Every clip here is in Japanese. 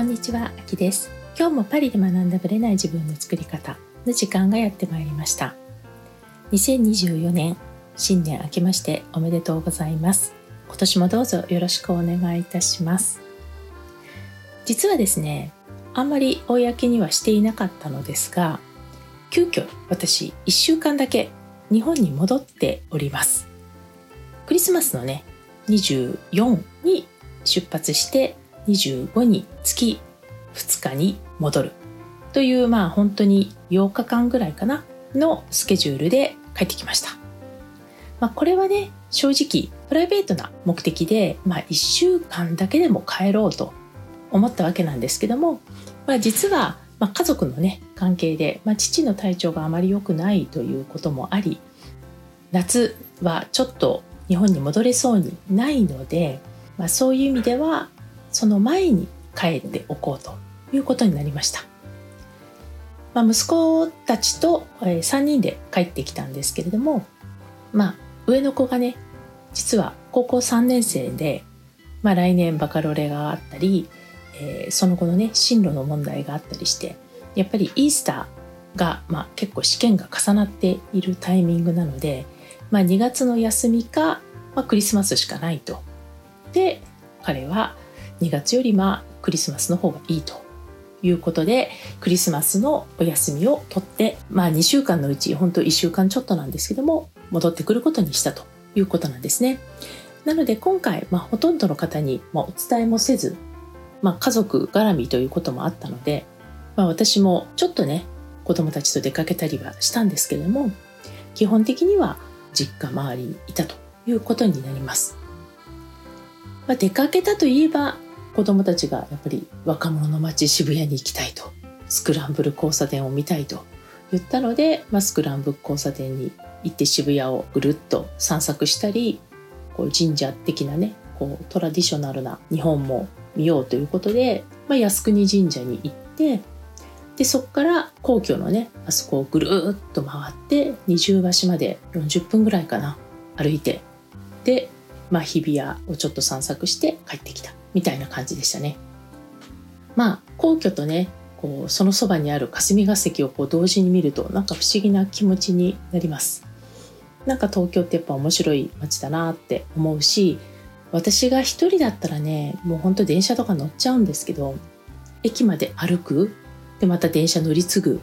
こんにちは、あきです。今日もパリで学んだブレない自分の作り方の時間がやってまいりました。2024年、新年明けましておめでとうございます。今年もどうぞよろしくお願いいたします。実はですね、あんまり公にはしていなかったのですが、急遽私1週間だけ日本に戻っております。クリスマスのね、24に出発して25に月2日に戻るというまあ本当に8日間ぐらいかなのスケジュールで帰ってきました。まあ、これはね正直プライベートな目的で、まあ、1週間だけでも帰ろうと思ったわけなんですけども、まあ、実は、まあ、家族のね関係で、まあ、父の体調があまり良くないということもあり夏はちょっと日本に戻れそうにないので、まあ、そういう意味ではその前に帰っておこうということになりました。まあ、息子たちと3人で帰ってきたんですけれども、まあ、上の子がね実は高校3年生で、まあ、来年バカロレがあったり、えー、その後のね進路の問題があったりしてやっぱりイースターが、まあ、結構試験が重なっているタイミングなので、まあ、2月の休みか、まあ、クリスマスしかないと。で彼は2月よりまあクリスマスの方がいいということでクリスマスのお休みを取ってまあ2週間のうち本当1週間ちょっとなんですけども戻ってくることにしたということなんですね。なので今回、まあ、ほとんどの方に、まあ、お伝えもせず、まあ、家族絡みということもあったので、まあ、私もちょっとね子供たちと出かけたりはしたんですけれども基本的には実家周りにいたということになります。まあ、出かけたといえば子供たちがやっぱり若者の街渋谷に行きたいとスクランブル交差点を見たいと言ったので、まあ、スクランブル交差点に行って渋谷をぐるっと散策したりこう神社的なねこうトラディショナルな日本も見ようということで、まあ、靖国神社に行ってでそこから皇居のねあそこをぐるっと回って二重橋まで40分ぐらいかな歩いて。で、まあ、日比谷をちょっと散策して帰ってきた。みたいな感じでしたね。まあ皇居とねこうそのそばにある霞が関をこう同時に見るとなんか不思議な気持ちになります。なんか東京ってやっぱ面白い街だなって思うし私が一人だったらねもうほんと電車とか乗っちゃうんですけど駅まで歩くでまた電車乗り継ぐっ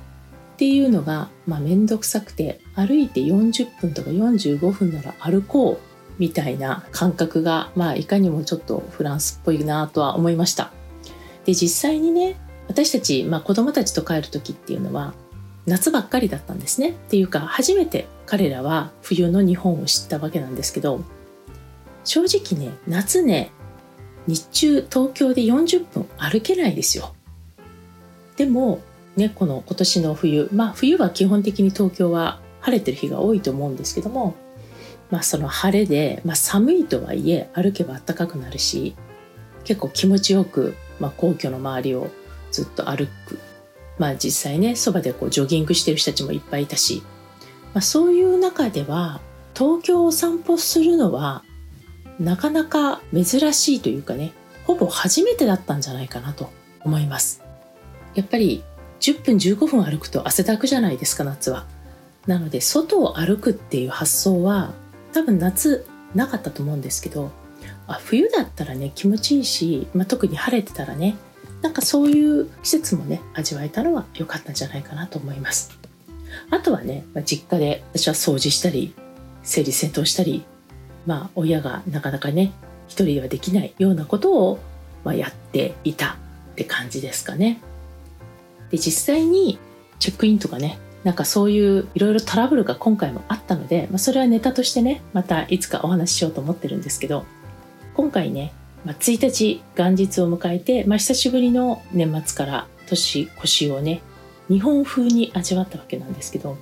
ていうのが、まあ、めんどくさくて歩いて40分とか45分なら歩こうみたいな感覚が、まあ、いかにもちょっとフランスっぽいなとは思いました。で実際にね私たち、まあ、子供たちと帰る時っていうのは夏ばっかりだったんですねっていうか初めて彼らは冬の日本を知ったわけなんですけど正直ね夏ね日中東京で40分歩けないですよでもねこの今年の冬まあ冬は基本的に東京は晴れてる日が多いと思うんですけどもまあ、その晴れで、まあ、寒いとはいえ歩けば暖かくなるし結構気持ちよく、まあ、皇居の周りをずっと歩く、まあ、実際ねそばでこうジョギングしてる人たちもいっぱいいたし、まあ、そういう中では東京を散歩するのはなかなか珍しいというかねほぼ初めてだったんじゃないかなと思います。やっぱり10分15分歩くと汗だくじゃないですか夏は。なので外を歩くっていう発想は多分夏なかったと思うんですけどあ冬だったらね気持ちいいし、まあ、特に晴れてたらねなんかそういう季節もね味わえたのは良かったんじゃないかなと思います。あとはね、まあ、実家で私は掃除したり整理整頓したりまあ親がなかなかね一人ではできないようなことを、まあ、やっていたって感じですかね。で実際にチェックインとかねなんかそういういろいろトラブルが今回もあったので、まあ、それはネタとしてねまたいつかお話ししようと思ってるんですけど今回ね、まあ、1日元日を迎えて、まあ、久しぶりの年末から年越しをね日本風に味わったわけなんですけど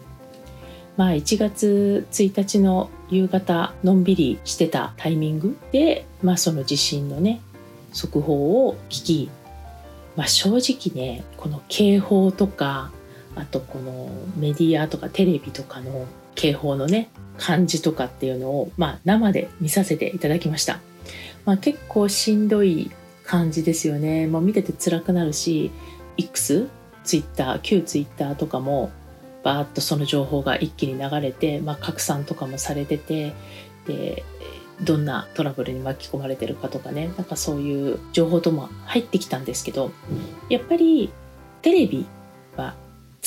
まあ1月1日の夕方のんびりしてたタイミングで、まあ、その地震のね速報を聞き、まあ、正直ねこの警報とかあとこのメディアとかテレビとかの警報のね感じとかっていうのを、まあ、生で見させていただきました、まあ、結構しんどい感じですよね。もう見てて辛くなるし X ツイッター旧ツイッターとかもバーッとその情報が一気に流れて、まあ、拡散とかもされててでどんなトラブルに巻き込まれてるかとかね。なんかそういう情報とも入ってきたんですけどやっぱりテレビは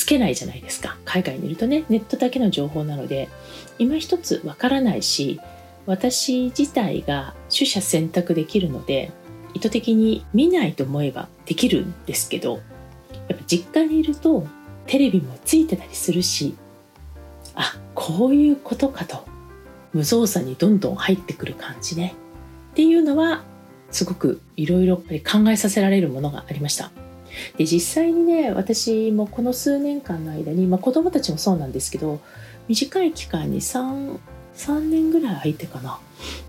けないじゃないですか。海外にいるとねネットだけの情報なので今一つわからないし私自体が取捨選択できるので意図的に見ないと思えばできるんですけどやっぱ実家にいるとテレビもついてたりするしあこういうことかと無造作にどんどん入ってくる感じね。っていうのはすごくいろいろ考えさせられるものがありました。で実際にね私もこの数年間の間に、まあ、子供たちもそうなんですけど短い期間に 3, 3年ぐらい空いてかな。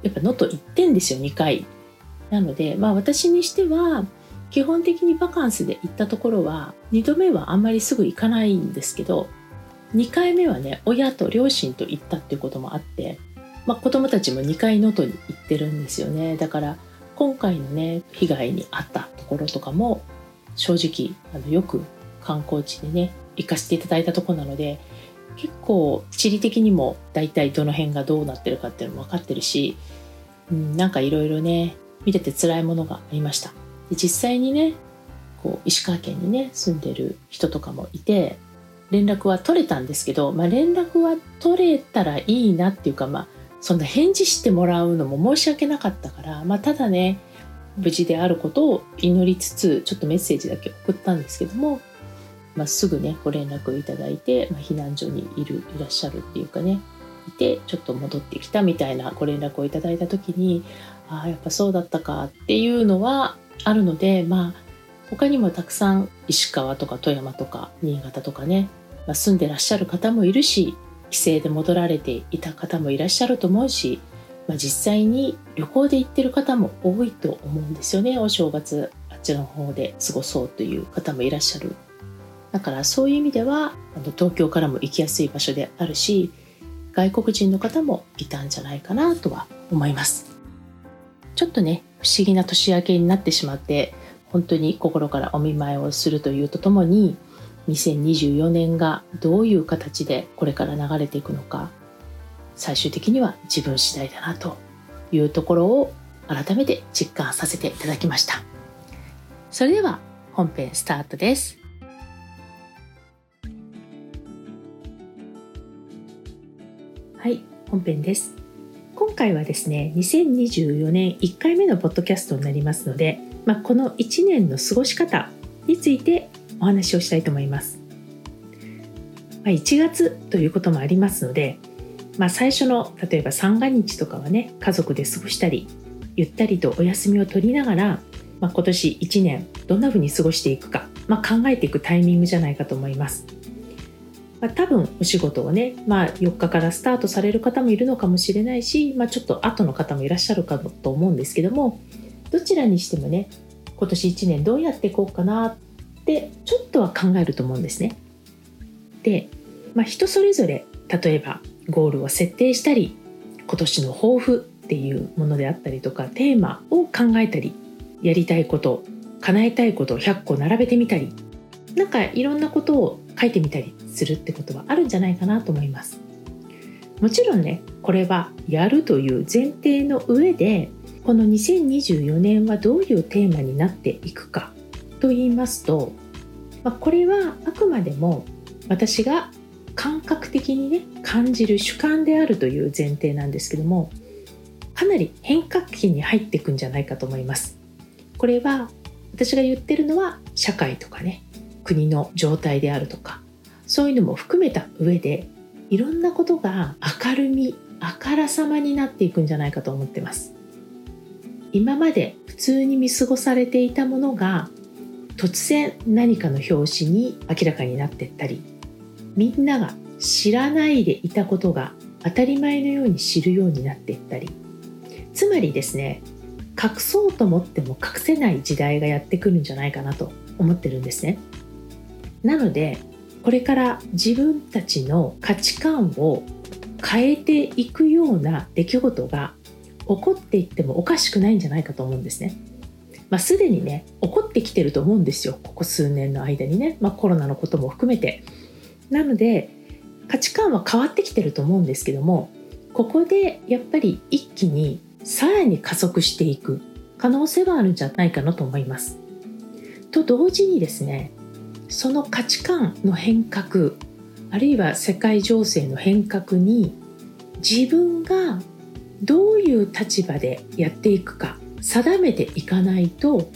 やっぱ能登行ってんですよ2回。なのでまあ私にしては基本的にバカンスで行ったところは2度目はあんまりすぐ行かないんですけど2回目はね親と両親と行ったっていうこともあってまあ、子供たちも2回能登に行ってるんですよね。だから今回のね被害に遭ったところとかも正直あのよく観光地でね行かせていただいたとこなので結構地理的にも大体どの辺がどうなってるかっていうのも分かってるし、うん、なんかいろいろね見てて辛いものがありました。で実際にねこう石川県にね住んでる人とかもいて連絡は取れたんですけど、まあ、連絡は取れたらいいなっていうかまあそんな返事してもらうのも申し訳なかったから、まあ、ただね無事であることを祈りつつちょっとメッセージだけ送ったんですけども、まあ、すぐねご連絡いただいて、まあ、避難所にいるいらっしゃるっていうかねいてちょっと戻ってきたみたいなご連絡をいただいた時にああやっぱそうだったかっていうのはあるのでまあ他にもたくさん石川とか富山とか新潟とかね、まあ、住んでらっしゃる方もいるし帰省で戻られていた方もいらっしゃると思うし、まあ、実際に旅行で行ってる方も多いと思うんですよね。お正月あっちの方で過ごそうという方もいらっしゃる。だからそういう意味ではあの東京からも行きやすい場所であるし外国人の方もいたんじゃないかなとは思います。ちょっとね不思議な年明けになってしまって本当に心からお見舞いをするというとともに2024年がどういう形でこれから流れていくのか最終的には自分次第だなというところを改めて実感させていただきました。それでは本編スタートです。はい本編です。今回はですね2024年1回目のポッドキャストになりますので、まあ、この1年の過ごし方についてお話をしたいと思います。まあ、1月ということもありますので、まあ、最初の例えば三が日とかはね家族で過ごしたりゆったりとお休みを取りながら、まあ、今年1年どんな風に過ごしていくか、まあ、考えていくタイミングじゃないかと思います。まあ、多分お仕事をね、まあ、4日からスタートされる方もいるのかもしれないし、まあ、ちょっと後の方もいらっしゃるかと思うんですけどもどちらにしてもね今年1年どうやっていこうかなってちょっとは考えると思うんですね。で、まあ、人それぞれ例えばゴールを設定したり今年の抱負っていうものであったりとかテーマを考えたりやりたいこと叶えたいことを100個並べてみたりなんかいろんなことを書いてみたりするってことはあるんじゃないかなと思います。もちろんねこれはやるという前提の上でこの2024年はどういうテーマになっていくかと言いますと、まあ、これはあくまでも私が感覚的にね感じる主観であるという前提なんですけどもかなり変革期に入っていくんじゃないかと思います。これは私が言ってるのは社会とかね国の状態であるとかそういうのも含めた上でいろんなことが明るみあからさまになっていくんじゃないかと思ってます今まで普通に見過ごされていたものが突然何かの表紙に明らかになっていったりみんなが知らないでいたことが当たり前のように知るようになっていったり。つまりですね隠そうと思っても隠せない時代がやってくるんじゃないかなと思ってるんですね。なのでこれから自分たちの価値観を変えていくような出来事が起こっていってもおかしくないんじゃないかと思うんですね。まあ、すでにね起こってきてると思うんですよ。ここ数年の間にね、まあ、コロナのことも含めて。なので価値観は変わってきてると思うんですけどもここでやっぱり一気にさらに加速していく可能性はあるんじゃないかなと思います。と同時にですねその価値観の変革あるいは世界情勢の変革に自分がどういう立場でやっていくか定めていかないと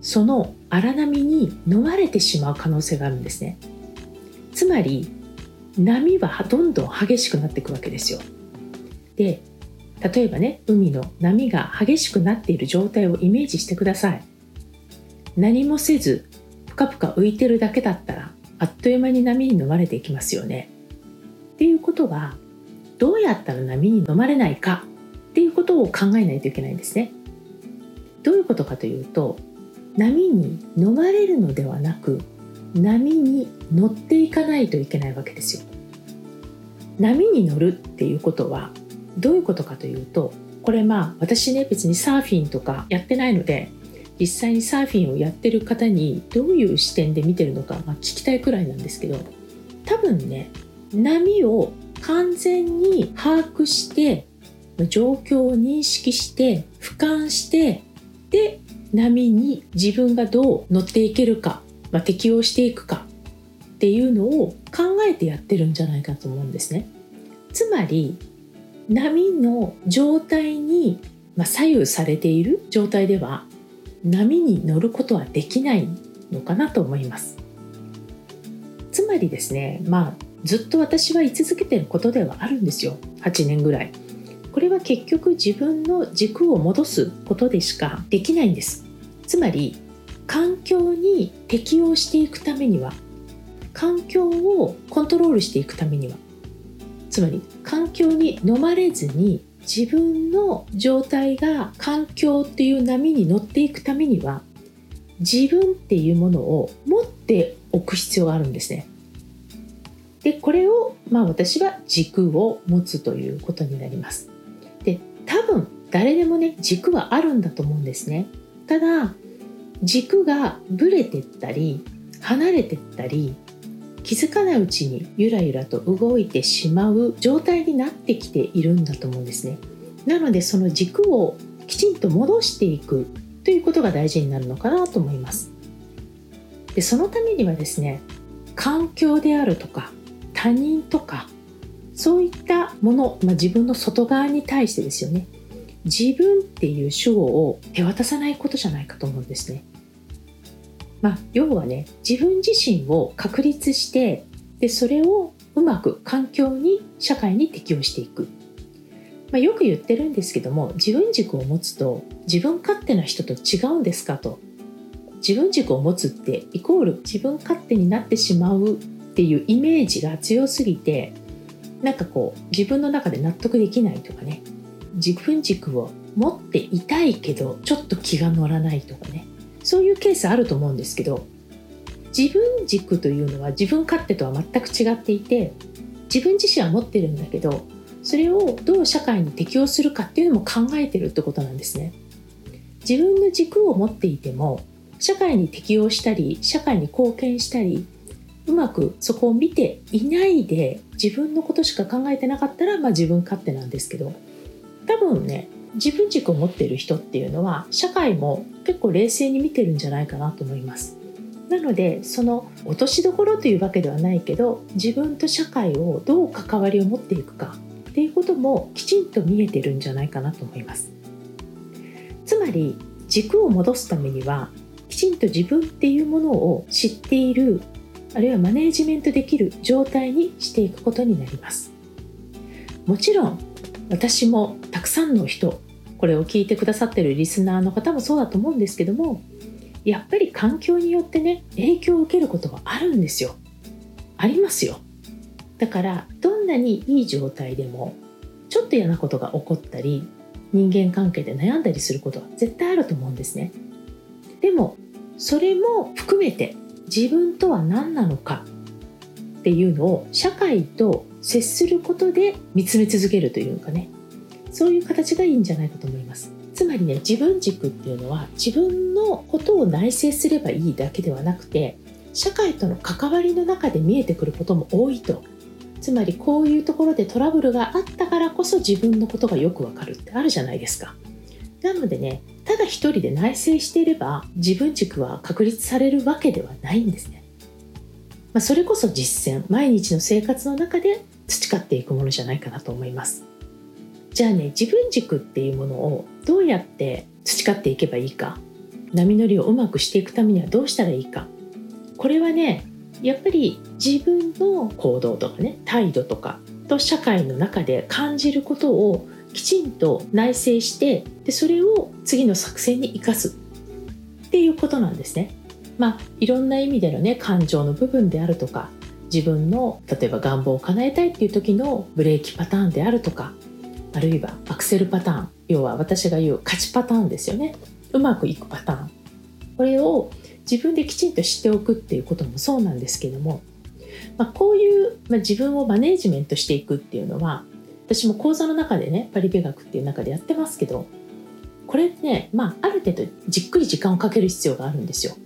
その荒波に飲まれてしまう可能性があるんですねつまり波はどんどん激しくなっていくわけですよ。で例えばね海の波が激しくなっている状態をイメージしてください。何もせずぷかぷか浮いてるだけだったらあっという間に波に飲まれていきますよね。っていうことはどうやったら波に飲まれないかっていうことを考えないといけないんですね。どういうことかというと波に飲まれるのではなく波に乗っていかないといけないわけですよ。波に乗るっていうことはどういうことかというとこれまあ私ね別にサーフィンとかやってないので実際にサーフィンをやってる方にどういう視点で見てるのか、まあ、聞きたいくらいなんですけど多分ね波を完全に把握して状況を認識して俯瞰してで波に自分がどう乗っていけるか、まあ、適応していくかっていうのを考えてやってるんじゃないかと思うんですね。つまり波の状態に、ま左右されている状態では波に乗ることはできないのかなと思います。つまりですねまあずっと私は居続けてることではあるんですよ。8年ぐらい。これは結局自分の軸を戻すことでしかできないんです。つまり環境に適応していくためには環境をコントロールしていくためにはつまり環境に飲まれずに自分の状態が環境っていう波に乗っていくためには自分っていうものを持っておく必要があるんですね。でこれをまあ私は軸を持つということになります。で多分誰でもね軸はあるんだと思うんですね。ただ軸がぶれてったり離れてったり気づかないうちにゆらゆらと動いてしまう状態になってきているんだと思うんですね。なのでその軸をきちんと戻していくということが大事になるのかなと思います。でそのためにはですね環境であるとか他人とかそういったもの、まあ、自分の外側に対してですよね自分っていう主語を手渡さないことじゃないかと思うんですね。まあ、要はね自分自身を確立してでそれをうまく環境に社会に適応していく、まあ、よく言ってるんですけども自分軸を持つと自分勝手な人と違うんですかと。自分軸を持つってイコール自分勝手になってしまうっていうイメージが強すぎてなんかこう自分の中で納得できないとかね。自分軸を持っていたいけどちょっと気が乗らないとかね。そういうケースあると思うんですけど自分軸というのは自分勝手とは全く違っていて自分自身は持ってるんだけどそれをどう社会に適応するかっていうのも考えてるってことなんですね。自分の軸を持っていても社会に適応したり社会に貢献したりうまくそこを見ていないで自分のことしか考えてなかったら、まあ、自分勝手なんですけど多分ね自分軸を持っている人っていうのは社会も結構冷静に見てるんじゃないかなと思います。なのでその落としどころというわけではないけど自分と社会をどう関わりを持っていくかっていうこともきちんと見えてるんじゃないかなと思います。つまり軸を戻すためにはきちんと自分っていうものを知っているあるいはマネージメントできる状態にしていくことになります。もちろん私もたくさんの人これを聞いてくださってるリスナーの方もそうだと思うんですけどもやっぱり環境によってね影響を受けることはあるんですよ。ありますよ。だからどんなにいい状態でもちょっと嫌なことが起こったり人間関係で悩んだりすることは絶対あると思うんですね。でもそれも含めて自分とは何なのかっていうのを社会と接することで見つめ続けるというかね。そういう形がいいんじゃないかと思います。つまりね自分軸っていうのは自分のことを内省すればいいだけではなくて社会との関わりの中で見えてくることも多いと。つまりこういうところでトラブルがあったからこそ自分のことがよくわかるってあるじゃないですか。なのでねただ一人で内省していれば自分軸は確立されるわけではないんですね、まあ、それこそ実践毎日の生活の中で培っていくものじゃないかなと思います。じゃあね自分軸っていうものをどうやって培っていけばいいか。波乗りをうまくしていくためにはどうしたらいいか。これはねやっぱり自分の行動とかね態度とかと社会の中で感じることをきちんと内省してでそれを次の作戦に生かす。っていうことなんですね。まあいろんな意味でのね感情の部分であるとか自分の例えば願望を叶えたいっていう時のブレーキパターンであるとかあるいはアクセルパターン要は私が言う勝ちパターンですよねうまくいくパターンこれを自分できちんと知っておくっていうこともそうなんですけども、まあ、こういう、まあ、自分をマネージメントしていくっていうのは私も講座の中でねパリ美学っていう中でやってますけどこれね、まあ、ある程度じっくり時間をかける必要があるんですよ。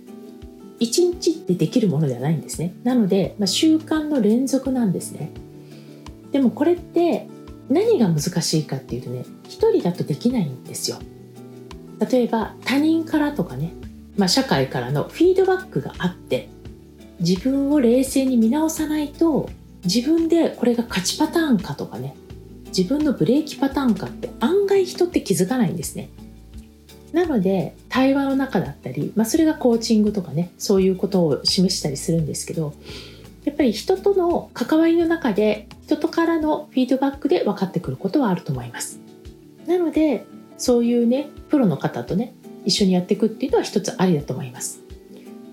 一日でできるものではないんですね。なので、まあ、習慣の連続なんですね。でもこれって何が難しいかっていうとね一人だとできないんですよ。例えば他人からとかねまあ、社会からのフィードバックがあって自分を冷静に見直さないと自分でこれが勝ちパターンかとかね自分のブレーキパターンかって案外人って気づかないんですね。なので対話の中だったり、まあ、それがコーチングとかねそういうことを示したりするんですけどやっぱり人との関わりの中で人とからのフィードバックで分かってくることはあると思います。なのでそういうねプロの方とね一緒にやっていくっていうのは一つありだと思います。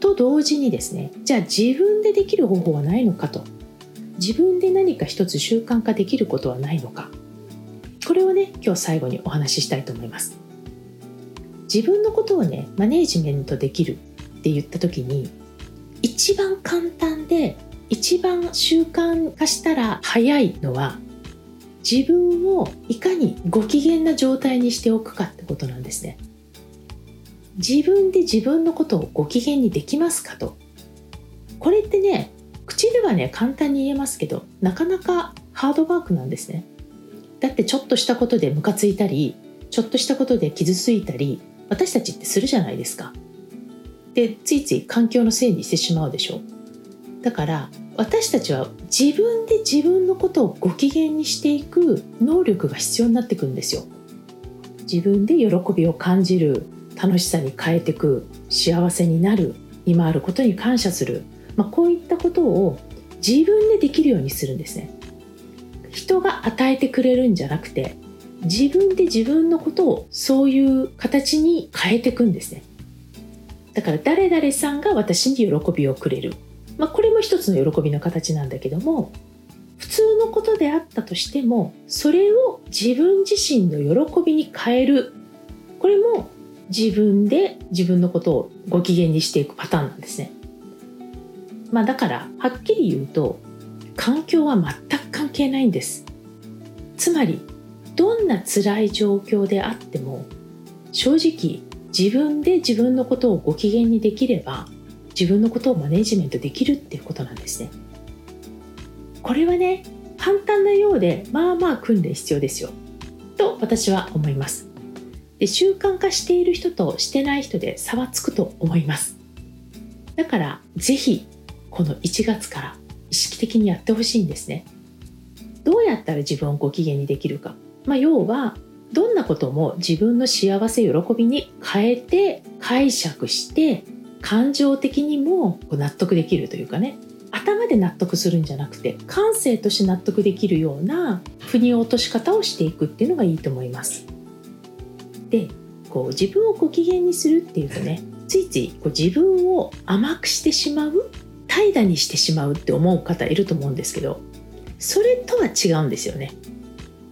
と同時にですねじゃあ自分でできる方法はないのかと自分で何か一つ習慣化できることはないのかこれをね今日最後にお話ししたいと思います。自分のことをねマネージメントできるって言った時に一番簡単で一番習慣化したら早いのは自分をいかにご機嫌な状態にしておくかってことなんですね。自分で自分のことをご機嫌にできますかと。これってね口ではね簡単に言えますけどなかなかハードワークなんですね。だってちょっとしたことでムカついたりちょっとしたことで傷ついたり私たちってするじゃないですか。でついつい環境のせいにしてしまうでしょう。だから私たちは自分で自分のことをご機嫌にしていく能力が必要になってくるんですよ。自分で喜びを感じる楽しさに変えていく幸せになる今あることに感謝する、まあ、こういったことを自分でできるようにするんですね。人が与えてくれるんじゃなくて自分で自分のことをそういう形に変えていくんですね。だから誰々さんが私に喜びをくれる、まあ、これも一つの喜びの形なんだけども普通のことであったとしてもそれを自分自身の喜びに変えるこれも自分で自分のことをご機嫌にしていくパターンなんですね。まあだからはっきり言うと環境は全く関係ないんです。つまりどんな辛い状況であっても正直自分で自分のことをご機嫌にできれば自分のことをマネジメントできるっていうことなんですね。これはね簡単なようでまあまあ訓練必要ですよと私は思います。で習慣化している人としてない人で差はつくと思いますだから是非この1月から意識的にやってほしいんですねどうやったら自分をご機嫌にできるか、まあ、要はどんなことも自分の幸せ喜びに変えて解釈して感情的にも納得できるというかね頭で納得するんじゃなくて感性として納得できるような腑に落とし方をしていくっていうのがいいと思います。でこう自分をご機嫌にするっていうとねついついこう自分を甘くしてしまう怠惰にしてしまうって思う方いると思うんですけどそれとは違うんですよね。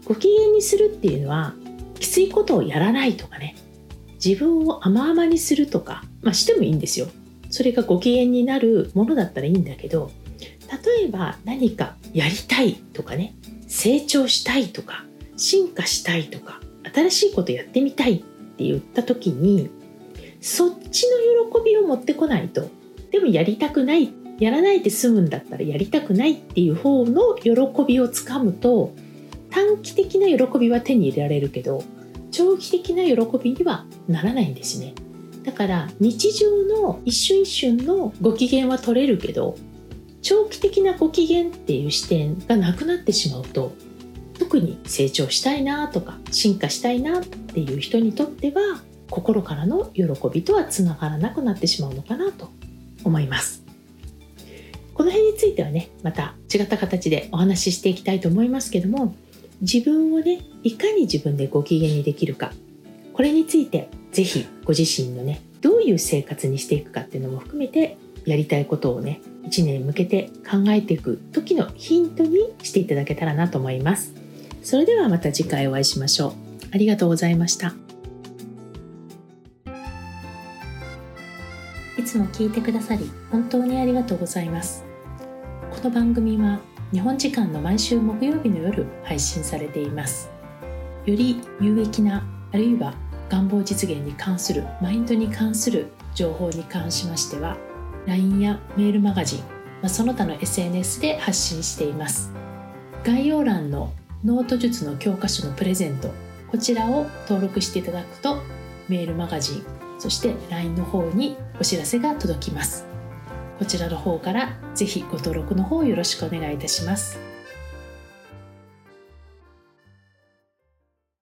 ご機嫌にするっていうのはきついことをやらないとかね自分を甘々にするとか、まあ、してもいいんですよ。それがご機嫌になるものだったらいいんだけど例えば何かやりたいとかね成長したいとか進化したいとか新しいことやってみたいって言った時にそっちの喜びを持ってこないとでもやりたくないやらないで済むんだったらやりたくないっていう方の喜びをつかむと短期的な喜びは手に入れられるけど長期的な喜びにはならないんですね。だから日常の一瞬一瞬のご機嫌は取れるけど長期的なご機嫌っていう視点がなくなってしまうと特に成長したいなとか進化したいなっていう人にとっては心からの喜びとはつながらなくなってしまうのかなと思います。この辺についてはねまた違った形でお話ししていきたいと思いますけども自分をねいかに自分でご機嫌にできるか。これについて是非ご自身のねどういう生活にしていくかっていうのも含めてやりたいことをね1年向けて考えていく時のヒントにしていただけたらなと思います。それではまた次回お会いしましょう。ありがとうございました。いつも聞いてくださり本当にありがとうございます。この番組は日本時間の毎週木曜日の夜配信されています。より有益なあるいは願望実現に関するマインドに関する情報に関しましては LINE やメールマガジン、まその他の SNS で発信しています。概要欄のノート術の教科書のプレゼントこちらを登録していただくとメールマガジンそして LINE の方にお知らせが届きます。こちらの方からぜひご登録の方よろしくお願いいたします。